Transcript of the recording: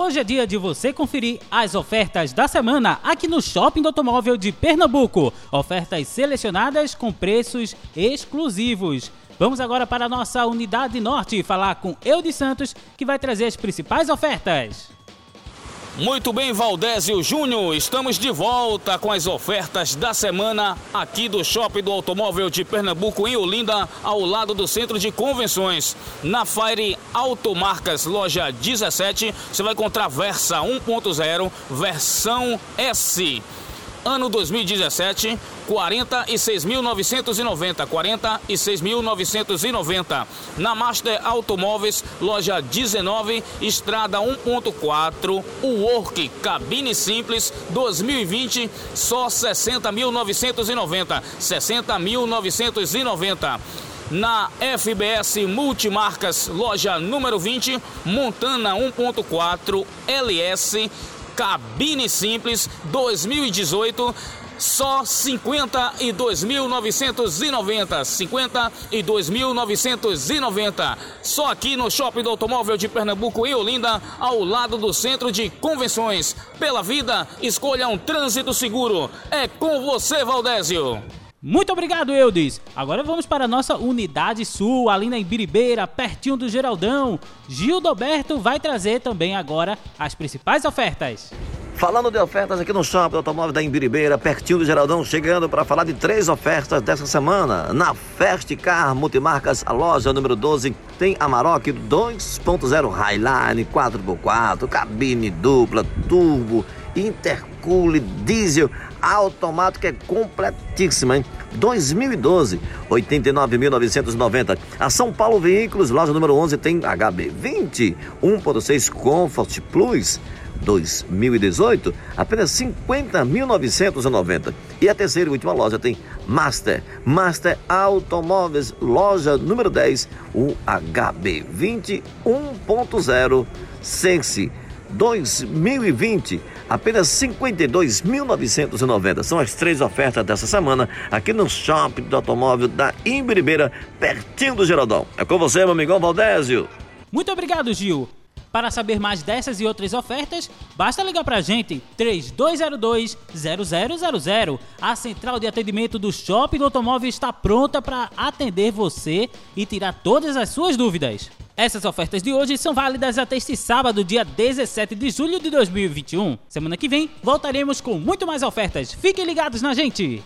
Hoje é dia de você conferir as ofertas da semana aqui no Shopping do Automóvel de Pernambuco. Ofertas selecionadas com preços exclusivos. Vamos agora para a nossa unidade norte falar com Eudes Santos, que vai trazer as principais ofertas. Muito bem, Valdésio Júnior, estamos de volta com as ofertas da semana aqui do Shopping do Automóvel de Pernambuco, em Olinda, ao lado do Centro de Convenções. Na Fire Automarcas, loja 17, você vai encontrar Versa 1.0, versão S ano 2017, 46.990, 46.990. Na Master Automóveis, loja 19, estrada 1.4, o Work cabine simples 2020, só 60.990, 60.990 na FBS Multimarcas, loja número 20, Montana 1.4 LS cabine simples 2018 só 52.990, 52.990. Só aqui no Shopping do Automóvel de Pernambuco em Olinda, ao lado do Centro de Convenções. Pela vida, escolha um trânsito seguro. É com você, Valdésio. Muito obrigado, Eudes. Agora vamos para a nossa unidade sul, ali na Ibiribeira, pertinho do Geraldão. Gildoberto vai trazer também agora as principais ofertas. Falando de ofertas aqui no Shopping Automóvel da Imbiribeira, pertinho do Geraldão, chegando para falar de três ofertas dessa semana. Na Fast Car Multimarcas, a loja número 12, tem Amarok 2.0 Highline 4x4, cabine dupla, turbo, intercooler, diesel, automático é completíssima, hein? 2012, 89.990. A São Paulo Veículos, loja número 11, tem HB20, 1.6 Comfort Plus, 2018, apenas 50.990. E a terceira e última loja tem Master, Master Automóveis, loja número 10, o HB20 1.0 Sense 2020, apenas 52.990. São as três ofertas dessa semana aqui no Shopping do Automóvel da Imbiribeira, pertinho do Geraldão. É com você, meu amigão Valdésio. Muito obrigado, Gil. Para saber mais dessas e outras ofertas, basta ligar para a gente 3202-0000. A central de atendimento do Shopping do Automóvel está pronta para atender você e tirar todas as suas dúvidas. Essas ofertas de hoje são válidas até este sábado, dia 17 de julho de 2021. Semana que vem voltaremos com muito mais ofertas. Fiquem ligados na gente!